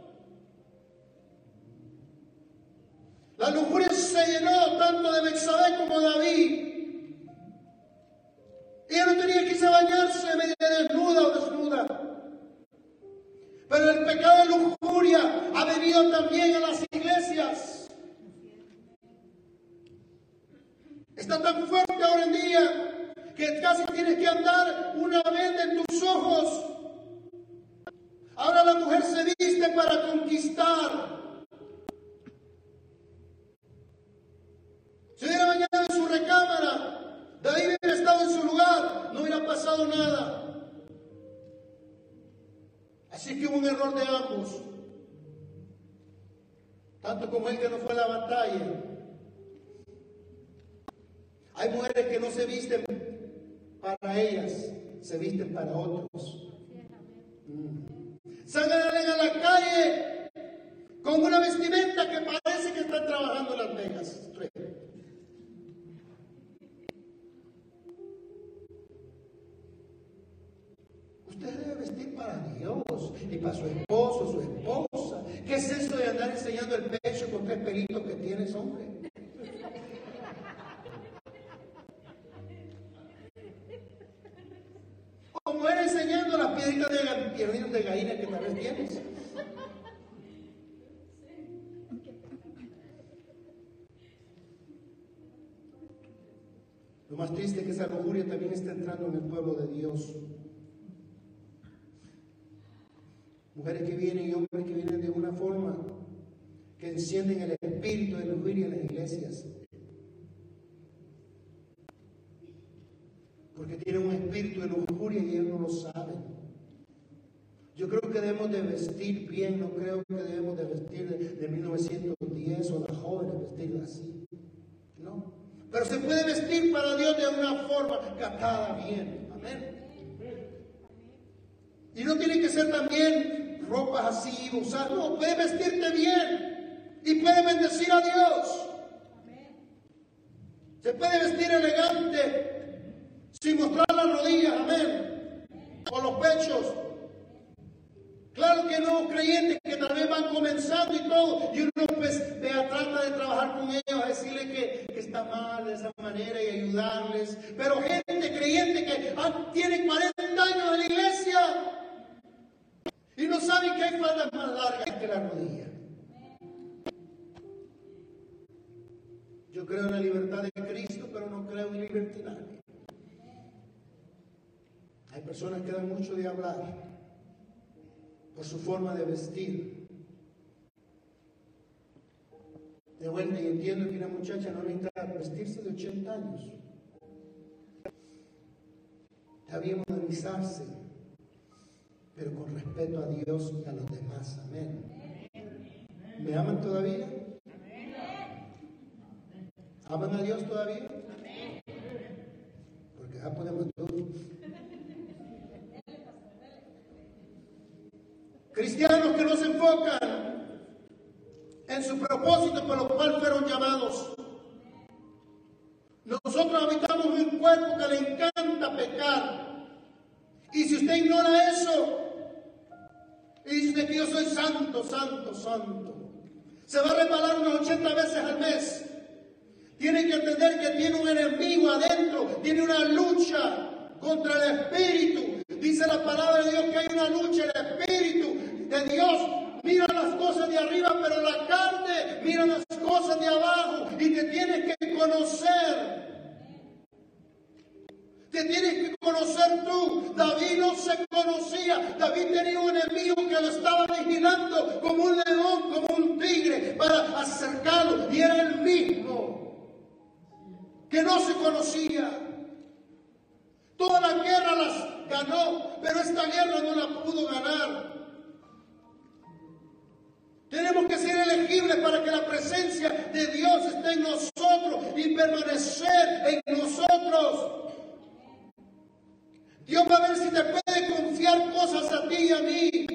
A: La lujuria se llenó tanto de Bexabé como de David. Ella no tenía que irse a bañarse media desnuda o desnuda. Pero el pecado de lujuria ha venido también a las iglesias. Está tan fuerte ahora en día que casi tienes que andar una vez en tus ojos. Ahora la mujer se viste para conquistar. Se hubiera bañado en su recámara, David hubiera estado en su lugar, no hubiera pasado nada. Así que hubo un error de ambos. Tanto como el que no fue a la batalla. Hay mujeres que no se visten para ellas, se visten para otros. Salgan a la calle con una vestimenta que parece que están trabajando en Las Vegas. Usted debe vestir para Dios y para su esposo, su esposa. ¿Qué es eso de andar enseñando el pecho con tres pelitos que tienes, hombre? Mujer enseñando las piedritas de, piedritas de gallina que tal vez tienes. Lo más triste es que esa lujuria también está entrando en el pueblo de Dios. Mujeres que vienen y hombres que vienen de una forma que encienden el espíritu de lujuria en las iglesias. Porque tienen un espíritu de lujuria y ellos no lo saben. Yo creo que debemos de vestir bien, no creo que debemos de vestir de, 1910 o las jóvenes vestir así. No. Pero se puede vestir para Dios de una forma captada bien. Amén. Y no tiene que ser también ropas así, usar. No, puede vestirte bien y puede bendecir a Dios. Se puede vestir elegante sin mostrar las rodillas, amén, o los pechos. Claro que no, creyentes que tal vez van comenzando y todo, y uno pues trata de trabajar con ellos, a decirle que, está mal de esa manera y ayudarles. Pero gente creyente que tiene 40 años en la iglesia, y no saben que hay faldas más largas que la rodilla. Yo creo en la libertad de Cristo, pero no creo en libertinaje. Hay personas que dan mucho de hablar por su forma de vestir. De vuelta, y entiendo que una muchacha no necesita vestirse de 80 años. Está bien modernizarse pero con respeto a Dios y a los demás. Amén. ¿Me aman todavía? ¿Aman a Dios todavía? Porque ya podemos Cristianos que no se enfocan en su propósito por lo cual fueron llamados. Nosotros habitamos un cuerpo que le encanta pecar. Y si usted ignora eso, y dice que yo soy santo, santo, santo. Se va a reparar unas 80 veces al mes. Tiene que entender que tiene un enemigo adentro, tiene una lucha contra el espíritu. Dice la palabra de Dios que hay una lucha, el espíritu de Dios mira las cosas de arriba, pero la carne mira las cosas de abajo y te tienes que conocer. Te tienes que conocer tú. David no se conocía. David tenía un enemigo que lo estaba vigilando como un león, como un tigre, para acercarlo. Y era el mismo que no se conocía. Toda la guerra las ganó, pero esta guerra no la pudo ganar. Tenemos que ser elegibles para que la presencia de Dios esté en nosotros y permanecer en nosotros. Dios va a ver si te puede confiar cosas a ti y a mí.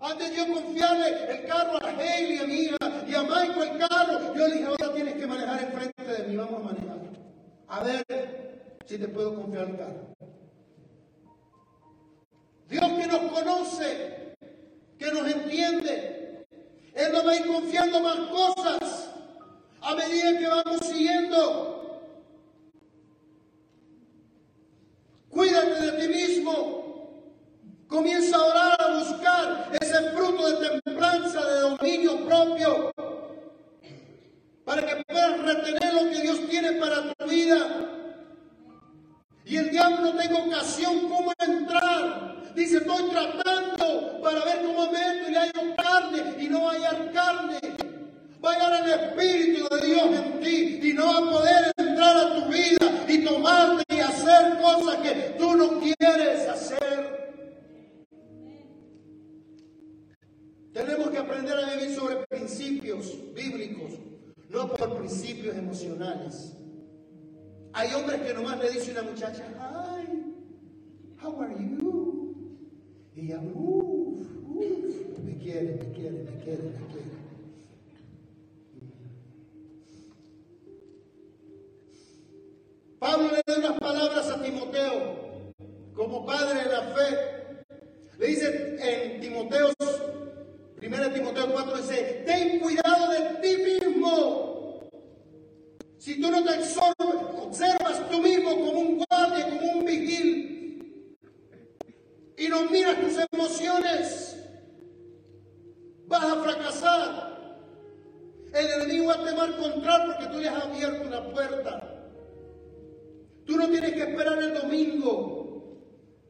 A: Antes yo confiarle el carro a Haley, a mi hija, y a Michael el carro, yo le dije, ahora tienes que manejar enfrente de mí, vamos a manejar. A ver si te puedo confiar el carro. Dios que nos conoce, que nos entiende, Él nos va a ir confiando más cosas a medida que vamos siguiendo. Cuídate de ti mismo. Comienza a orar, a buscar ese fruto de templanza, de dominio propio, para que puedas retener lo que Dios tiene para tu vida. Y el diablo no tenga ocasión cómo entrar. Dice, estoy tratando para ver cómo meto y le hallo carne y no hallar carne. Va a hallar el Espíritu de Dios en ti y no va a poder entrar a tu vida y tomarte y hacer cosas que tú no quieres hacer. Tenemos que aprender a vivir sobre principios bíblicos, no por principios emocionales. Hay hombres que nomás le dicen a una muchacha, hi, how are you? Y ella, uff, uff, me quiere, me quiere, me quiere, me quiere. Pablo le da unas palabras a Timoteo como padre de la fe. Le dice en Timoteo 1 Timoteo 4 dice, ten cuidado de ti mismo. Si tú no te observas mismo como un guardia, como un vigil, y no miras tus emociones, vas a fracasar. El enemigo va a encontrar porque tú le has abierto una puerta. Tú no tienes que esperar el domingo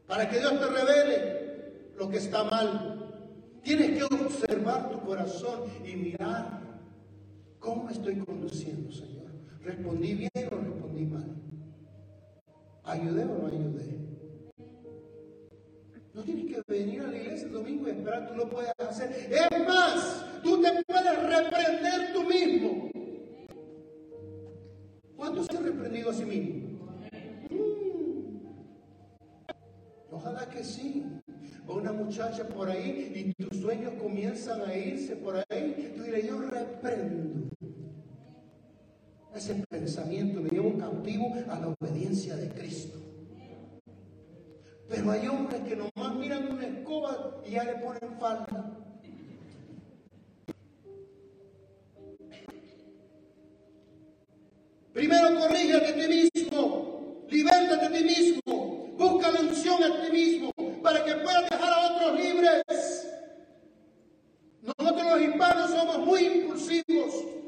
A: para que Dios te revele lo que está mal. Tienes que observar tu corazón y mirar cómo estoy conduciendo, Señor. ¿Respondí bien o? ¿Ayudé o no ayudé? No tienes que venir a la iglesia el domingo y esperar, tú lo puedes hacer. Es más, tú te puedes reprender tú mismo. ¿Cuántos se han reprendido a sí mismo? Mm. Ojalá que sí o una muchacha por ahí y tus sueños comienzan a irse por ahí, tú dirás, yo reprendo ese pensamiento, lo llevo cautivo a la obediencia de Cristo. Pero hay hombres que nomás miran una escoba y ya le ponen falta. Primero corrígete a ti mismo, libértate a ti mismo, busca la unción a ti mismo, para que puedas dejar a otros libres. Nosotros los hispanos somos muy impulsivos.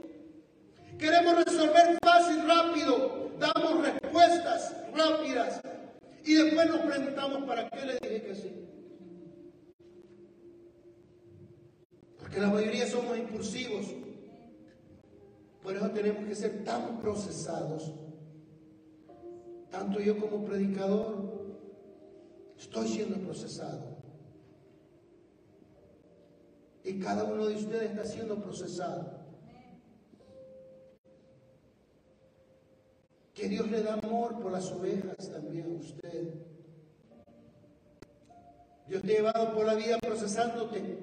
A: Queremos resolver fácil, rápido. Damos respuestas rápidas. Y después nos preguntamos, ¿para qué le dije que sí? Porque la mayoría somos impulsivos. Por eso tenemos que ser tan procesados. Tanto yo como predicador, Estoy siendo procesado. Y cada uno de ustedes está siendo procesado. Que Dios le da amor por las ovejas también a usted. Dios te ha llevado por la vida procesándote,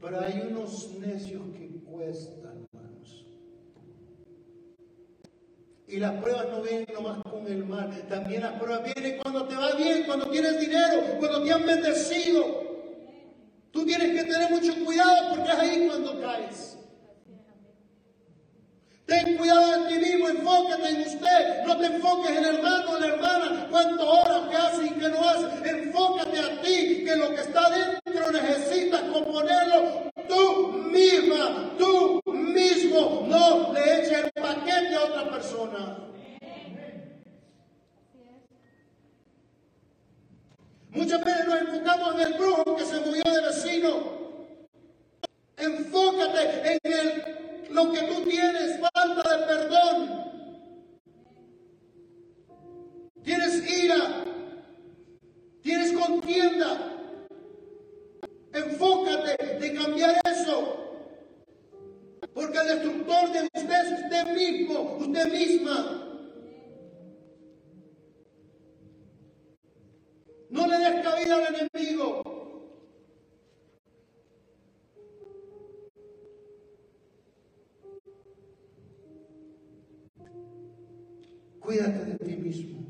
A: pero hay unos necios que cuestan. Y las pruebas no vienen nomás con el mal. También las pruebas vienen cuando te va bien, cuando tienes dinero, cuando te han bendecido. Tú tienes que tener mucho cuidado porque es ahí cuando caes. Ten cuidado de ti mismo, enfócate en usted. No te enfoques en el hermano o la hermana, cuánto horas que hace y que no hace. Enfócate a ti, que lo que está dentro necesitas componerlo tú misma, tú mismo. No le eches el paquete a otra persona. Muchas veces nos enfocamos en el brujo que se murió de vecino. Enfócate en el, lo que tú tienes, falta de perdón. Tienes ira, tienes contienda. Enfócate de cambiar eso. Porque el destructor de usted es usted mismo, usted misma. No le des cabida al enemigo. Cuídate de ti mismo.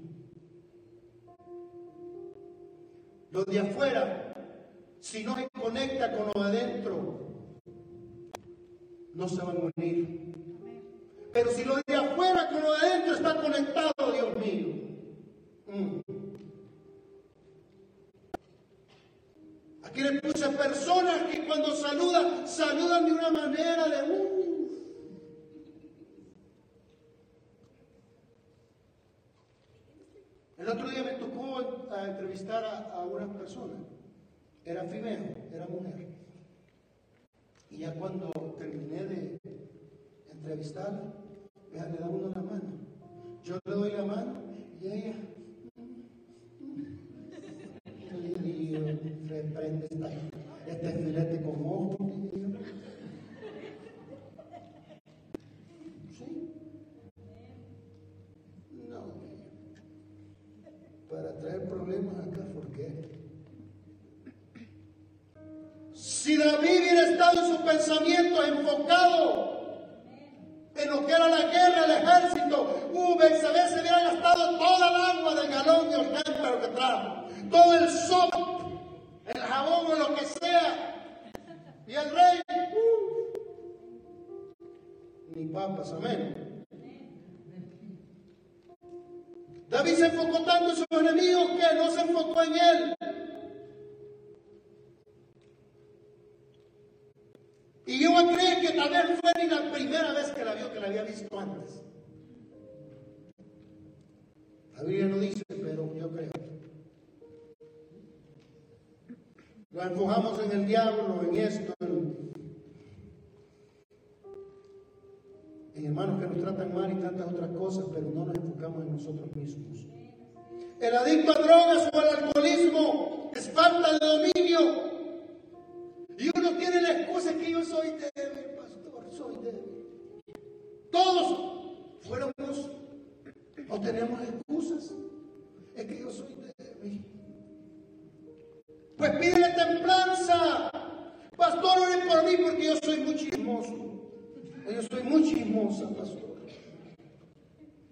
A: Lo de afuera, si no se conecta con lo de adentro, no se van a unir. Pero si lo de afuera con lo de adentro está conectado, Dios mío. Mm. Aquí le puse personas que cuando saludan, saludan de una manera de... El otro día me tocó entrevistar a, una persona. Era female, era mujer. Y ya cuando terminé de entrevistarla, le da uno la mano. Yo le doy la mano y ella le reprende este filete con ojo. traer ¿por qué? Si David hubiera estado en su pensamiento enfocado en lo que era la guerra, el ejército, uh, se hubiera gastado toda el agua del galón de orgánico que trajo, todo el sopo, el jabón o lo que sea, y el rey, uh, ni papas, amén. David se enfocó tanto en sus enemigos que no se enfocó en él. Y yo creo que tal vez fue la primera vez que la vio, que la había visto antes. La Biblia no dice, pero yo creo. Lo enfocamos en el diablo, en esto, en hermanos que nos tratan mal y tantas otras cosas, pero no nos enfocamos en nosotros mismos. El adicto a drogas o al alcoholismo es falta de dominio. Y uno tiene la excusa que yo soy débil, pastor, soy débil. Todos fuéramos o tenemos excusas. Es que yo soy débil. Pues pídele templanza. Pastor, ore por mí porque yo soy muy. Yo soy muy chismosa, pastor.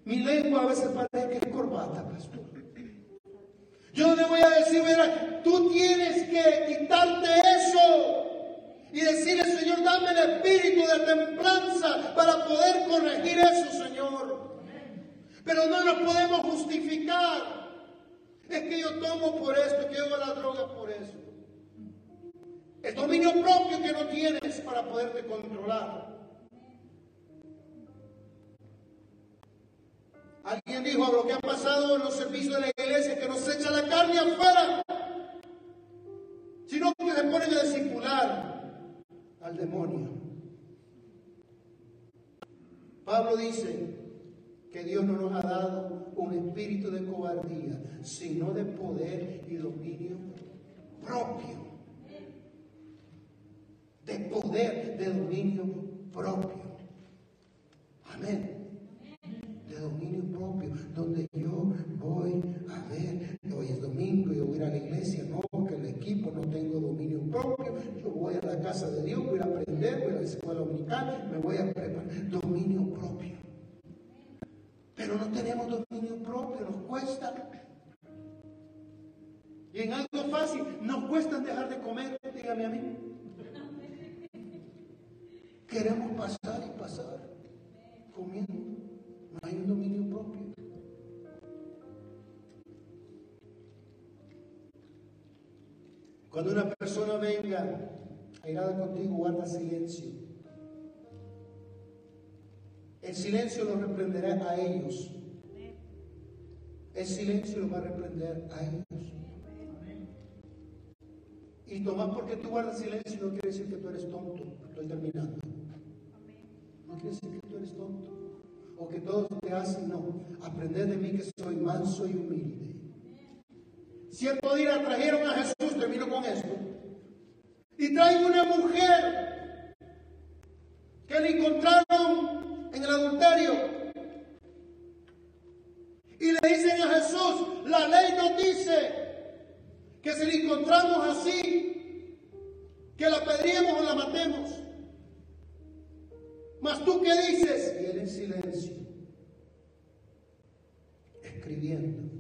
A: Mi lengua a veces parece que es corbata, pastor. Yo le voy a decir, mira, tú tienes que quitarte eso y decirle, Señor, dame el espíritu de templanza para poder corregir eso, Señor. Pero no nos podemos justificar. Es que yo tomo por esto, que yo hago la droga por eso. El dominio propio que no tienes para poderte controlar. Alguien dijo lo que ha pasado en los servicios de la iglesia, que nos echa la carne afuera, sino que se ponen a discipular al demonio. Pablo dice que Dios no nos ha dado un espíritu de cobardía, sino de poder y dominio propio. De poder, de dominio propio. Amén dominio propio, donde yo voy a ver, hoy es domingo, yo voy a ir a la iglesia, no, que el equipo no tengo dominio propio, yo voy a la casa de Dios, voy a aprender, voy a la escuela dominical, me voy a preparar, dominio propio. Pero no tenemos dominio propio, nos cuesta. Y en algo fácil, nos cuesta dejar de comer, dígame a mí. Queremos pasar y pasar comiendo. No hay un dominio propio. Cuando una persona venga airada contigo, guarda silencio. El silencio los reprenderá a ellos. El silencio los va a reprender a ellos. Y Tomás, porque tú guardas silencio no quiere decir que tú eres tonto. Estoy terminando. No quiere decir que tú eres tonto o que todos te hacen, no. Aprender de mí que soy manso y humilde. Cierto día trajeron a Jesús, termino con esto, y traen una mujer que le encontraron en el adulterio. Y le dicen a Jesús, la ley nos dice que si le encontramos así, que la pedríamos o la matemos. Mas tú qué dices? Y él en silencio, escribiendo.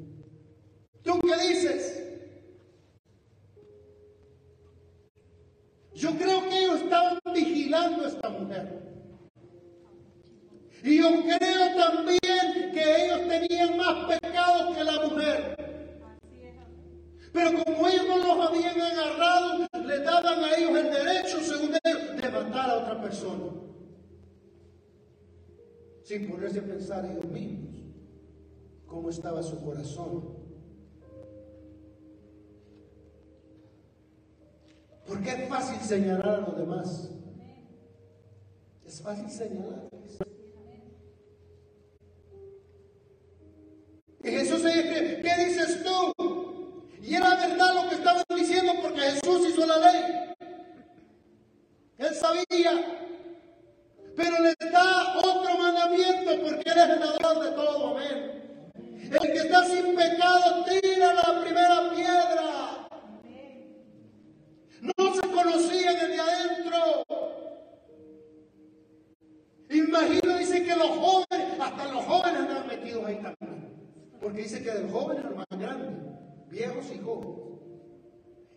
A: ¿Tú qué dices? Yo creo que ellos estaban vigilando a esta mujer. Y yo creo también que ellos tenían más pecados que la mujer. Pero como habían agarrado, le daban a ellos el derecho, según ellos, de matar a otra persona. Sin ponerse a pensar ellos mismos cómo estaba su corazón. Porque es fácil señalar a los demás. Es fácil señalarles. Y Jesús dice, ¿qué dices tú? Y era verdad lo que estaban diciendo porque Jesús hizo la ley. Él sabía. Pero le da otro mandamiento porque Él es el dador de todo. Amén. El que está sin pecado tira la primera piedra. No se conocían desde adentro. Imagino, dice que los jóvenes, hasta los jóvenes andan metidos ahí también. Porque dice que del joven al más grande, viejos y jóvenes.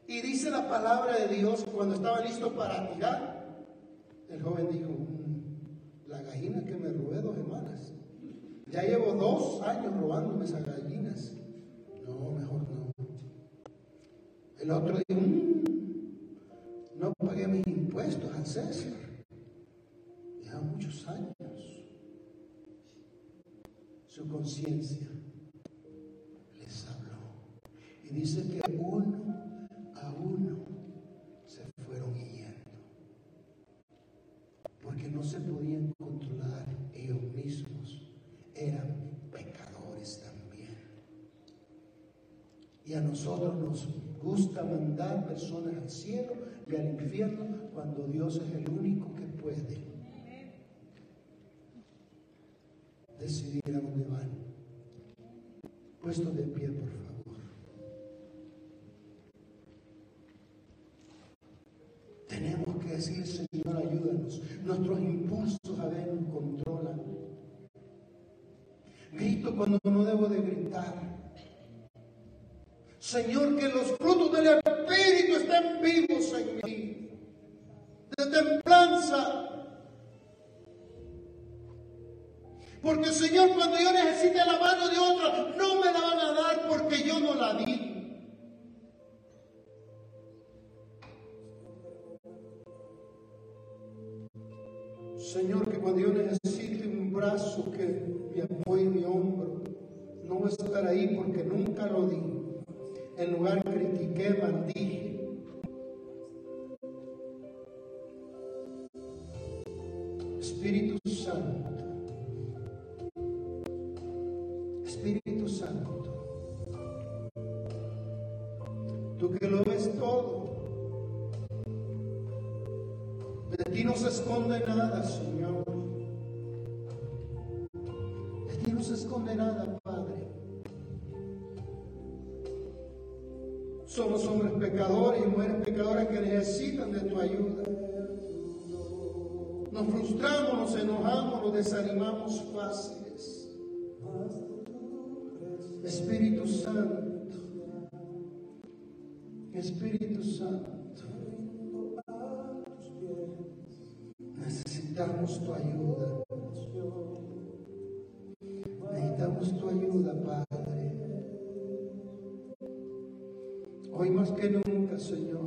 A: Y dice la palabra de Dios cuando estaba listo para tirar. El joven dijo, mm, la gallina que me robé dos semanas. Ya llevo dos años robándome esas gallinas. No, mejor no. El otro dijo, mm, no pagué mis impuestos al César. Ya muchos años. Su conciencia les habló. Dice que uno a uno se fueron yendo. Porque no se podían controlar ellos mismos. Eran pecadores también. Y a nosotros nos gusta mandar personas al cielo y al infierno cuando Dios es el único que puede decidir a dónde van. Puesto de pie, por favor. Cuando no debo de gritar. Señor, que los frutos del Espíritu estén vivos en mí. De templanza. Porque Señor, cuando yo necesite la mano de otro, no me la van a dar porque yo no la di. Señor, que cuando yo necesite un brazo que me apoye mi hombro, no voy a estar ahí porque nunca lo di. En lugar critiqué, maldije. Espíritu Somos hombres pecadores y mujeres pecadoras que necesitan de tu ayuda. Nos frustramos, nos enojamos, nos desanimamos fáciles. Espíritu Santo, Espíritu Santo, necesitamos tu ayuda. Necesitamos tu ayuda, Padre. Hoy más que nunca, Señor.